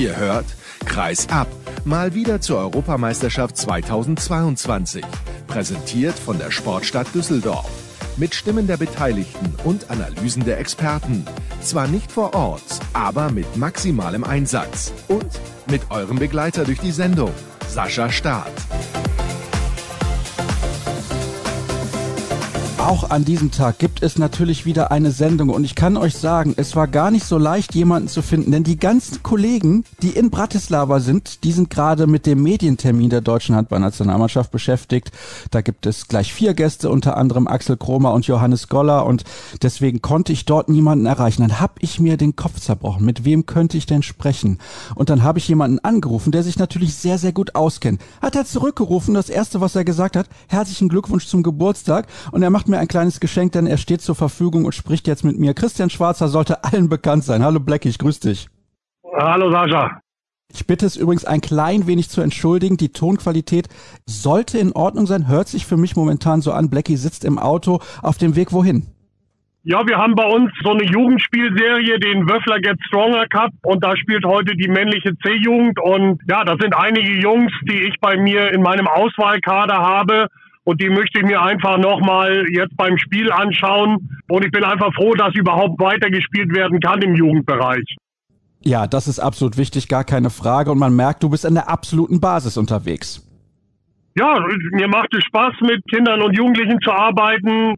Ihr hört Kreis ab, mal wieder zur Europameisterschaft 2022. Präsentiert von der Sportstadt Düsseldorf. Mit Stimmen der Beteiligten und Analysen der Experten. Zwar nicht vor Ort, aber mit maximalem Einsatz. Und mit eurem Begleiter durch die Sendung, Sascha Staat. Auch an diesem Tag gibt es natürlich wieder eine Sendung und ich kann euch sagen, es war gar nicht so leicht, jemanden zu finden, denn die ganzen Kollegen, die in Bratislava sind, die sind gerade mit dem Medientermin der deutschen Handballnationalmannschaft beschäftigt. Da gibt es gleich vier Gäste, unter anderem Axel Kromer und Johannes Goller und deswegen konnte ich dort niemanden erreichen. Dann habe ich mir den Kopf zerbrochen. Mit wem könnte ich denn sprechen? Und dann habe ich jemanden angerufen, der sich natürlich sehr, sehr gut auskennt. Hat er zurückgerufen, das erste, was er gesagt hat, herzlichen Glückwunsch zum Geburtstag und er macht mir ein kleines Geschenk, denn er steht zur Verfügung und spricht jetzt mit mir. Christian Schwarzer sollte allen bekannt sein. Hallo Blackie, ich grüße dich. Hallo Sascha. Ich bitte es übrigens ein klein wenig zu entschuldigen. Die Tonqualität sollte in Ordnung sein. Hört sich für mich momentan so an. Blackie sitzt im Auto auf dem Weg wohin? Ja, wir haben bei uns so eine Jugendspielserie, den Wöffler Get Stronger Cup und da spielt heute die männliche C-Jugend und ja, das sind einige Jungs, die ich bei mir in meinem Auswahlkader habe und die möchte ich mir einfach nochmal jetzt beim Spiel anschauen. Und ich bin einfach froh, dass überhaupt weitergespielt werden kann im Jugendbereich. Ja, das ist absolut wichtig, gar keine Frage. Und man merkt, du bist an der absoluten Basis unterwegs. Ja, mir macht es Spaß, mit Kindern und Jugendlichen zu arbeiten,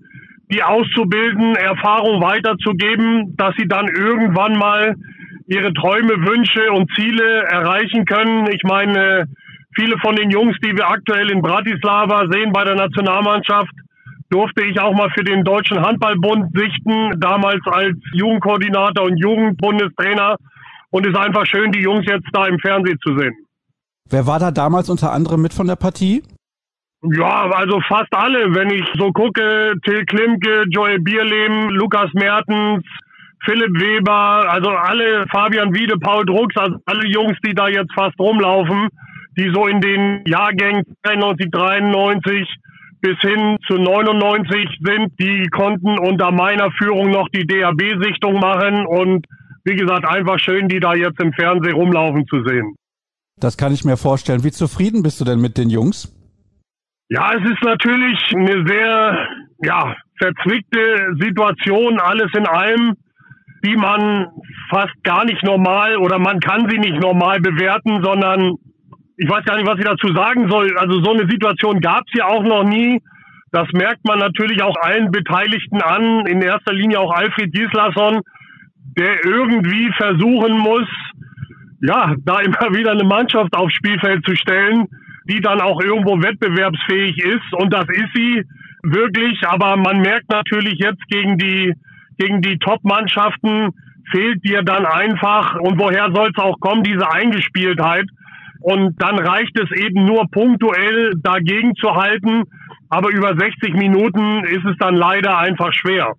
die auszubilden, Erfahrung weiterzugeben, dass sie dann irgendwann mal ihre Träume, Wünsche und Ziele erreichen können. Ich meine, Viele von den Jungs, die wir aktuell in Bratislava sehen bei der Nationalmannschaft, durfte ich auch mal für den Deutschen Handballbund sichten, damals als Jugendkoordinator und Jugendbundestrainer. Und es ist einfach schön, die Jungs jetzt da im Fernsehen zu sehen. Wer war da damals unter anderem mit von der Partie? Ja, also fast alle. Wenn ich so gucke, Till Klimke, Joel Bierlehm, Lukas Mertens, Philipp Weber, also alle, Fabian Wiede, Paul Drucks, also alle Jungs, die da jetzt fast rumlaufen, die so in den Jahrgängen 92, 93 bis hin zu 99 sind, die konnten unter meiner Führung noch die DAB-Sichtung machen und wie gesagt, einfach schön, die da jetzt im Fernsehen rumlaufen zu sehen. Das kann ich mir vorstellen. Wie zufrieden bist du denn mit den Jungs? Ja, es ist natürlich eine sehr, ja, verzwickte Situation, alles in allem, die man fast gar nicht normal oder man kann sie nicht normal bewerten, sondern ich weiß gar nicht, was ich dazu sagen soll. Also so eine Situation gab es ja auch noch nie. Das merkt man natürlich auch allen Beteiligten an, in erster Linie auch Alfred Gislason, der irgendwie versuchen muss, ja, da immer wieder eine Mannschaft aufs Spielfeld zu stellen, die dann auch irgendwo wettbewerbsfähig ist. Und das ist sie wirklich. Aber man merkt natürlich jetzt gegen die, gegen die Top-Mannschaften fehlt dir dann einfach. Und woher soll es auch kommen, diese Eingespieltheit? Und dann reicht es eben nur punktuell dagegen zu halten. Aber über 60 Minuten ist es dann leider einfach schwer.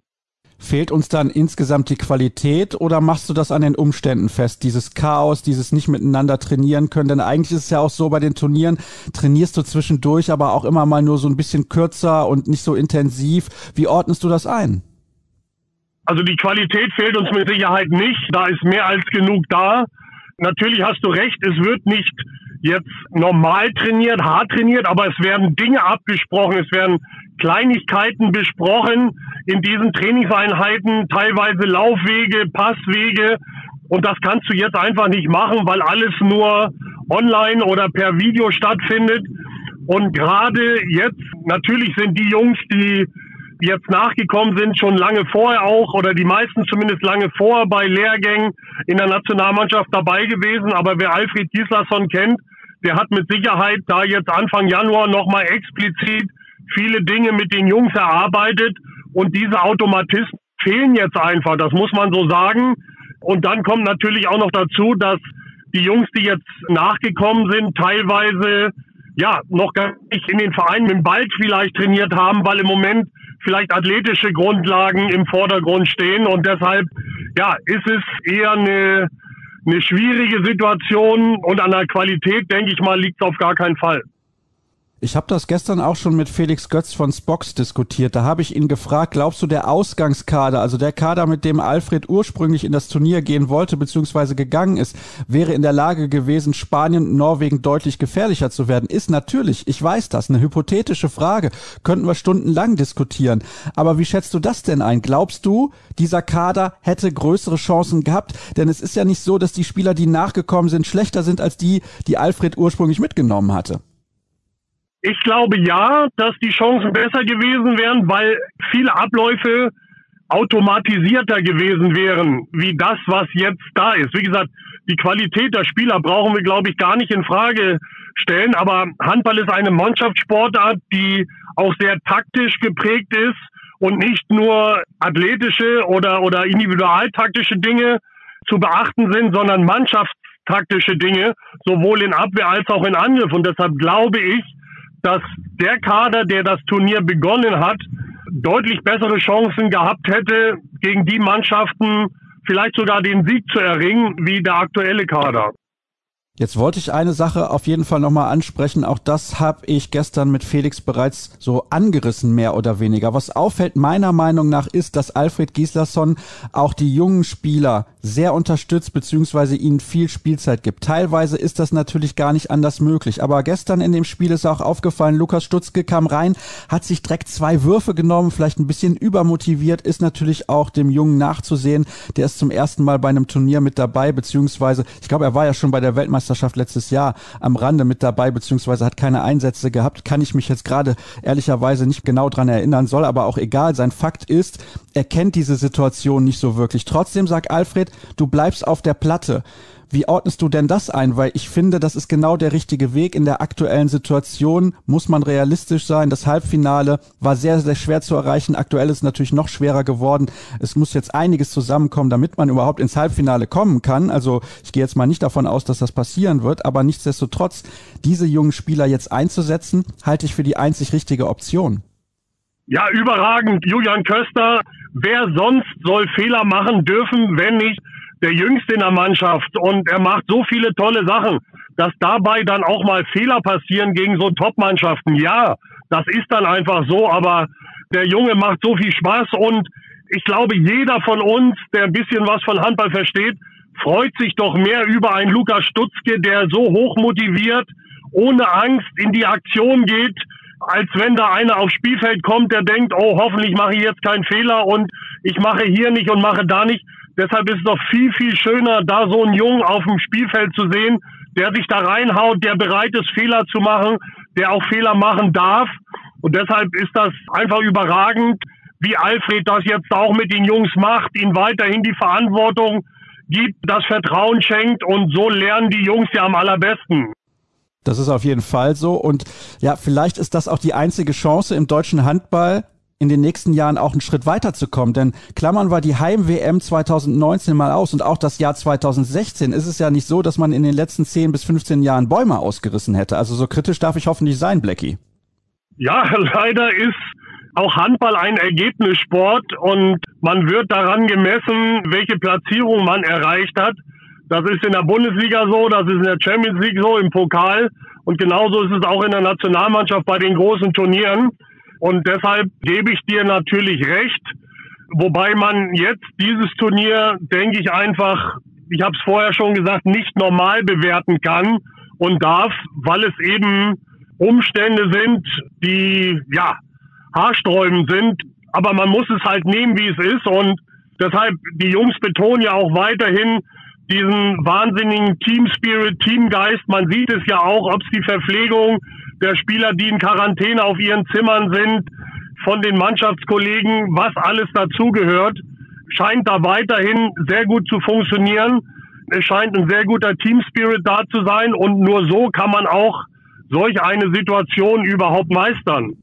Fehlt uns dann insgesamt die Qualität oder machst du das an den Umständen fest? Dieses Chaos, dieses nicht miteinander trainieren können? Denn eigentlich ist es ja auch so bei den Turnieren, trainierst du zwischendurch, aber auch immer mal nur so ein bisschen kürzer und nicht so intensiv. Wie ordnest du das ein? Also die Qualität fehlt uns mit Sicherheit nicht. Da ist mehr als genug da natürlich hast du recht, es wird nicht jetzt normal trainiert, hart trainiert, aber es werden Dinge abgesprochen, es werden Kleinigkeiten besprochen in diesen Trainingseinheiten, teilweise Laufwege, Passwege. Und das kannst du jetzt einfach nicht machen, weil alles nur online oder per Video stattfindet. Und gerade jetzt, natürlich sind die Jungs, die jetzt nachgekommen sind, schon lange vorher auch oder die meisten zumindest lange vorher bei Lehrgängen in der Nationalmannschaft dabei gewesen. Aber wer Alfred Gislason kennt, der hat mit Sicherheit da jetzt Anfang Januar nochmal explizit viele Dinge mit den Jungs erarbeitet und diese Automatismen fehlen jetzt einfach, das muss man so sagen. Und dann kommt natürlich auch noch dazu, dass die Jungs, die jetzt nachgekommen sind, teilweise ja noch gar nicht in den Vereinen mit dem Ball vielleicht trainiert haben, weil im Moment vielleicht athletische Grundlagen im Vordergrund stehen und deshalb ja, ist es eher eine, eine schwierige Situation und an der Qualität, denke ich mal, liegt es auf gar keinen Fall. Ich habe das gestern auch schon mit Felix Götz von Spox diskutiert. Da habe ich ihn gefragt, glaubst du, der Ausgangskader, also der Kader, mit dem Alfred ursprünglich in das Turnier gehen wollte, beziehungsweise gegangen ist, wäre in der Lage gewesen, Spanien und Norwegen deutlich gefährlicher zu werden? Ist natürlich, ich weiß das, eine hypothetische Frage. Könnten wir stundenlang diskutieren. Aber wie schätzt du das denn ein? Glaubst du, dieser Kader hätte größere Chancen gehabt? Denn es ist ja nicht so, dass die Spieler, die nachgekommen sind, schlechter sind als die, die Alfred ursprünglich mitgenommen hatte. Ich glaube ja, dass die Chancen besser gewesen wären, weil viele Abläufe automatisierter gewesen wären, wie das, was jetzt da ist. Wie gesagt, die Qualität der Spieler brauchen wir, glaube ich, gar nicht in Frage stellen. Aber Handball ist eine Mannschaftssportart, die auch sehr taktisch geprägt ist und nicht nur athletische oder, oder individualtaktische Dinge zu beachten sind, sondern mannschaftstaktische Dinge, sowohl in Abwehr als auch in Angriff. Und deshalb glaube ich, dass der Kader, der das Turnier begonnen hat, deutlich bessere Chancen gehabt hätte, gegen die Mannschaften vielleicht sogar den Sieg zu erringen, wie der aktuelle Kader. Jetzt wollte ich eine Sache auf jeden Fall nochmal ansprechen. Auch das habe ich gestern mit Felix bereits so angerissen, mehr oder weniger. Was auffällt meiner Meinung nach ist, dass Alfred Gislason auch die jungen Spieler sehr unterstützt, beziehungsweise ihnen viel Spielzeit gibt. Teilweise ist das natürlich gar nicht anders möglich. Aber gestern in dem Spiel ist auch aufgefallen, Lukas Stutzke kam rein, hat sich direkt zwei Würfe genommen, vielleicht ein bisschen übermotiviert, ist natürlich auch dem Jungen nachzusehen. Der ist zum ersten Mal bei einem Turnier mit dabei, beziehungsweise, ich glaube, er war ja schon bei der Weltmeisterschaft Weltmeisterschaft letztes Jahr am Rande mit dabei, beziehungsweise hat keine Einsätze gehabt. Kann ich mich jetzt gerade ehrlicherweise nicht genau dran erinnern, soll aber auch egal sein. Fakt ist, er kennt diese Situation nicht so wirklich. Trotzdem sagt Alfred, du bleibst auf der Platte. Wie ordnest du denn das ein? Weil ich finde, das ist genau der richtige Weg. In der aktuellen Situation muss man realistisch sein. Das Halbfinale war sehr, sehr schwer zu erreichen. Aktuell ist es natürlich noch schwerer geworden. Es muss jetzt einiges zusammenkommen, damit man überhaupt ins Halbfinale kommen kann. Also ich gehe jetzt mal nicht davon aus, dass das passieren wird. Aber nichtsdestotrotz, diese jungen Spieler jetzt einzusetzen, halte ich für die einzig richtige Option. Ja, überragend. Julian Köster. Wer sonst soll Fehler machen dürfen, wenn nicht der Jüngste in der Mannschaft und er macht so viele tolle Sachen, dass dabei dann auch mal Fehler passieren gegen so Top-Mannschaften. Ja, das ist dann einfach so, aber der Junge macht so viel Spaß und ich glaube, jeder von uns, der ein bisschen was von Handball versteht, freut sich doch mehr über einen Lukas Stutzke, der so hoch motiviert, ohne Angst in die Aktion geht, als wenn da einer aufs Spielfeld kommt, der denkt, oh, hoffentlich mache ich jetzt keinen Fehler und ich mache hier nicht und mache da nicht. Deshalb ist es doch viel, viel schöner, da so einen Jungen auf dem Spielfeld zu sehen, der sich da reinhaut, der bereit ist, Fehler zu machen, der auch Fehler machen darf. Und deshalb ist das einfach überragend, wie Alfred das jetzt auch mit den Jungs macht, ihnen weiterhin die Verantwortung gibt, das Vertrauen schenkt und so lernen die Jungs ja am allerbesten. Das ist auf jeden Fall so. Und ja, vielleicht ist das auch die einzige Chance im deutschen Handball, in den nächsten Jahren auch einen Schritt weiterzukommen. Denn Klammern war die Heim-WM 2019 mal aus und auch das Jahr 2016 ist es ja nicht so, dass man in den letzten 10 bis 15 Jahren Bäume ausgerissen hätte. Also so kritisch darf ich hoffentlich sein, Blackie. Ja, leider ist auch Handball ein Ergebnissport und man wird daran gemessen, welche Platzierung man erreicht hat. Das ist in der Bundesliga so, das ist in der Champions League so, im Pokal und genauso ist es auch in der Nationalmannschaft bei den großen Turnieren. Und deshalb gebe ich dir natürlich recht. Wobei man jetzt dieses Turnier, denke ich einfach, ich habe es vorher schon gesagt, nicht normal bewerten kann und darf, weil es eben Umstände sind, die ja haarsträubend sind. Aber man muss es halt nehmen, wie es ist. Und deshalb, die Jungs betonen ja auch weiterhin diesen wahnsinnigen Team Spirit, Teamgeist. Man sieht es ja auch, ob es die Verpflegung der Spieler, die in Quarantäne auf ihren Zimmern sind, von den Mannschaftskollegen, was alles dazugehört, scheint da weiterhin sehr gut zu funktionieren. Es scheint ein sehr guter Teamspirit da zu sein und nur so kann man auch solch eine Situation überhaupt meistern.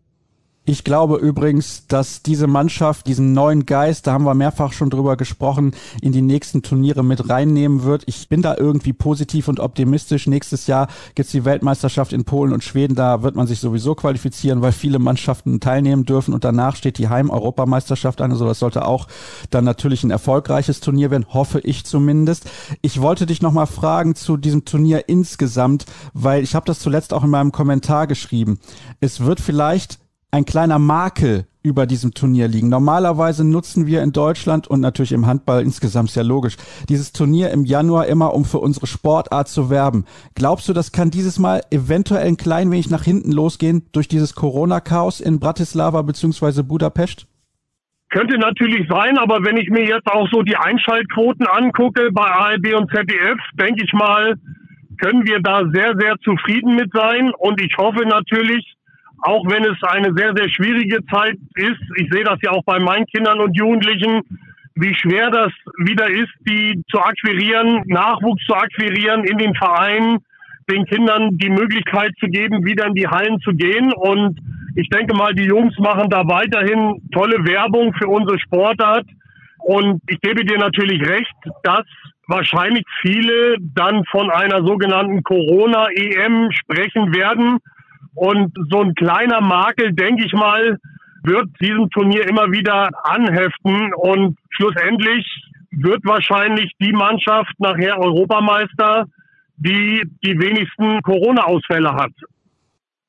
Ich glaube übrigens, dass diese Mannschaft diesen neuen Geist, da haben wir mehrfach schon drüber gesprochen, in die nächsten Turniere mit reinnehmen wird. Ich bin da irgendwie positiv und optimistisch. Nächstes Jahr gibt's die Weltmeisterschaft in Polen und Schweden. Da wird man sich sowieso qualifizieren, weil viele Mannschaften teilnehmen dürfen. Und danach steht die Heim-Europameisterschaft an. Also das sollte auch dann natürlich ein erfolgreiches Turnier werden, hoffe ich zumindest. Ich wollte dich nochmal fragen zu diesem Turnier insgesamt, weil ich habe das zuletzt auch in meinem Kommentar geschrieben. Es wird vielleicht ein kleiner Makel über diesem Turnier liegen. Normalerweise nutzen wir in Deutschland und natürlich im Handball insgesamt sehr logisch dieses Turnier im Januar immer, um für unsere Sportart zu werben. Glaubst du, das kann dieses Mal eventuell ein klein wenig nach hinten losgehen durch dieses Corona-Chaos in Bratislava bzw. Budapest? Könnte natürlich sein, aber wenn ich mir jetzt auch so die Einschaltquoten angucke bei ARD und ZDF, denke ich mal, können wir da sehr, sehr zufrieden mit sein. Und ich hoffe natürlich, auch wenn es eine sehr, sehr schwierige Zeit ist. Ich sehe das ja auch bei meinen Kindern und Jugendlichen, wie schwer das wieder ist, die zu akquirieren, Nachwuchs zu akquirieren in den Vereinen, den Kindern die Möglichkeit zu geben, wieder in die Hallen zu gehen. Und ich denke mal, die Jungs machen da weiterhin tolle Werbung für unsere Sportart. Und ich gebe dir natürlich recht, dass wahrscheinlich viele dann von einer sogenannten Corona-EM sprechen werden. Und so ein kleiner Makel, denke ich mal, wird diesem Turnier immer wieder anheften und schlussendlich wird wahrscheinlich die Mannschaft nachher Europameister, die die wenigsten Corona-Ausfälle hat.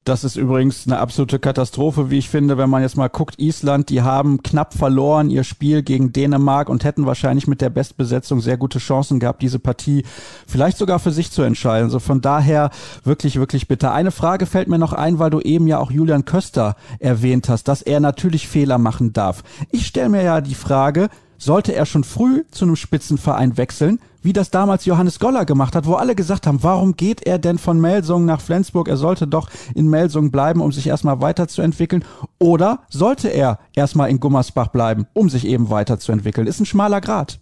Das ist übrigens eine absolute Katastrophe, wie ich finde, wenn man jetzt mal guckt, Island, die haben knapp verloren ihr Spiel gegen Dänemark und hätten wahrscheinlich mit der Bestbesetzung sehr gute Chancen gehabt, diese Partie vielleicht sogar für sich zu entscheiden. Also von daher wirklich, wirklich bitter. Eine Frage fällt mir noch ein, weil du eben ja auch Julian Köster erwähnt hast, dass er natürlich Fehler machen darf. Ich stelle mir ja die Frage, sollte er schon früh zu einem Spitzenverein wechseln, wie das damals Johannes Goller gemacht hat, wo alle gesagt haben, warum geht er denn von Melsungen nach Flensburg? Er sollte doch in Melsungen bleiben, um sich erstmal weiterzuentwickeln. Oder sollte er erstmal in Gummersbach bleiben, um sich eben weiterzuentwickeln? Ist ein schmaler Grad.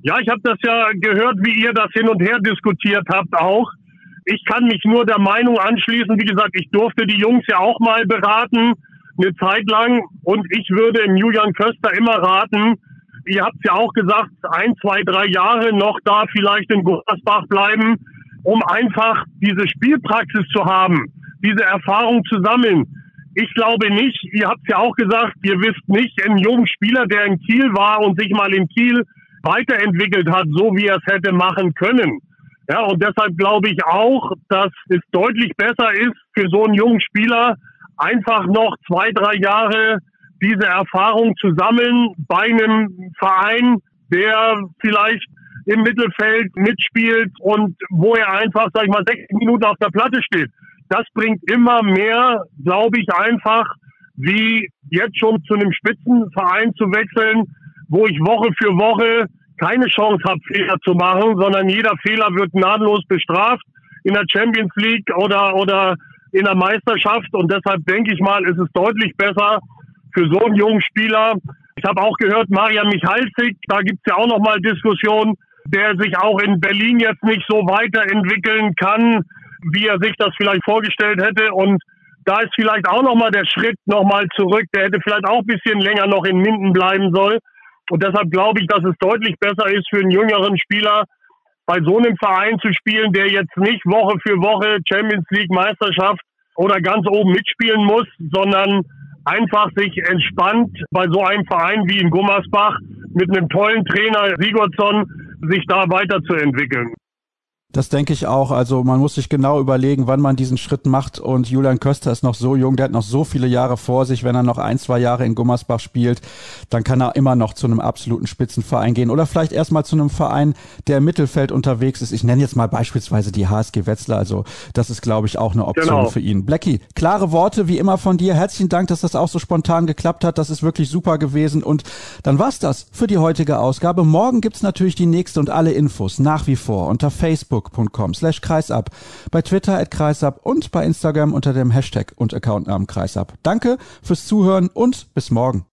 Ja, ich habe das ja gehört, wie ihr das hin und her diskutiert habt auch. Ich kann mich nur der Meinung anschließen. Wie gesagt, ich durfte die Jungs ja auch mal beraten, eine Zeit lang. Und ich würde im Julian Köster immer raten, ihr habt ja auch gesagt, ein, zwei, drei Jahre noch da vielleicht in Gummersbach bleiben, um einfach diese Spielpraxis zu haben, diese Erfahrung zu sammeln. Ich glaube nicht, ihr habt ja auch gesagt, ihr wisst nicht, ein junger Spieler, der in Kiel war und sich mal in Kiel weiterentwickelt hat, so wie er es hätte machen können. Ja, und deshalb glaube ich auch, dass es deutlich besser ist für so einen jungen Spieler, einfach noch zwei, drei Jahre diese Erfahrung zu sammeln bei einem Verein, der vielleicht im Mittelfeld mitspielt und wo er einfach, sag ich mal, 60 Minuten auf der Platte steht. Das bringt immer mehr, glaube ich, einfach, wie jetzt schon zu einem Spitzenverein zu wechseln, wo ich Woche für Woche keine Chance habe, Fehler zu machen, sondern jeder Fehler wird gnadenlos bestraft in der Champions League oder, oder in der Meisterschaft. Und deshalb denke ich mal, ist es deutlich besser, für so einen jungen Spieler. Ich habe auch gehört, Marian Michalzik, da gibt es ja auch nochmal Diskussionen, der sich auch in Berlin jetzt nicht so weiterentwickeln kann, wie er sich das vielleicht vorgestellt hätte. Und da ist vielleicht auch nochmal der Schritt nochmal zurück. Der hätte vielleicht auch ein bisschen länger noch in Minden bleiben sollen. Und deshalb glaube ich, dass es deutlich besser ist für einen jüngeren Spieler, bei so einem Verein zu spielen, der jetzt nicht Woche für Woche Champions League Meisterschaft oder ganz oben mitspielen muss, sondern einfach sich entspannt bei so einem Verein wie in Gummersbach mit einem tollen Trainer Sigurdsson sich da weiterzuentwickeln. Das denke ich auch. Also man muss sich genau überlegen, wann man diesen Schritt macht. Und Julian Köster ist noch so jung, der hat noch so viele Jahre vor sich. Wenn er noch ein, zwei Jahre in Gummersbach spielt, dann kann er immer noch zu einem absoluten Spitzenverein gehen. Oder vielleicht erstmal zu einem Verein, der im Mittelfeld unterwegs ist. Ich nenne jetzt mal beispielsweise die HSG Wetzlar. Also das ist, glaube ich, auch eine Option genau. für ihn. Blackie, klare Worte wie immer von dir. Herzlichen Dank, dass das auch so spontan geklappt hat. Das ist wirklich super gewesen. Und dann war's das für die heutige Ausgabe. Morgen gibt's natürlich die nächste und alle Infos nach wie vor unter Facebook facebook.com slash kreisab, bei Twitter at kreisab und bei Instagram unter dem Hashtag und Accountnamen kreisab. Danke fürs Zuhören und bis morgen.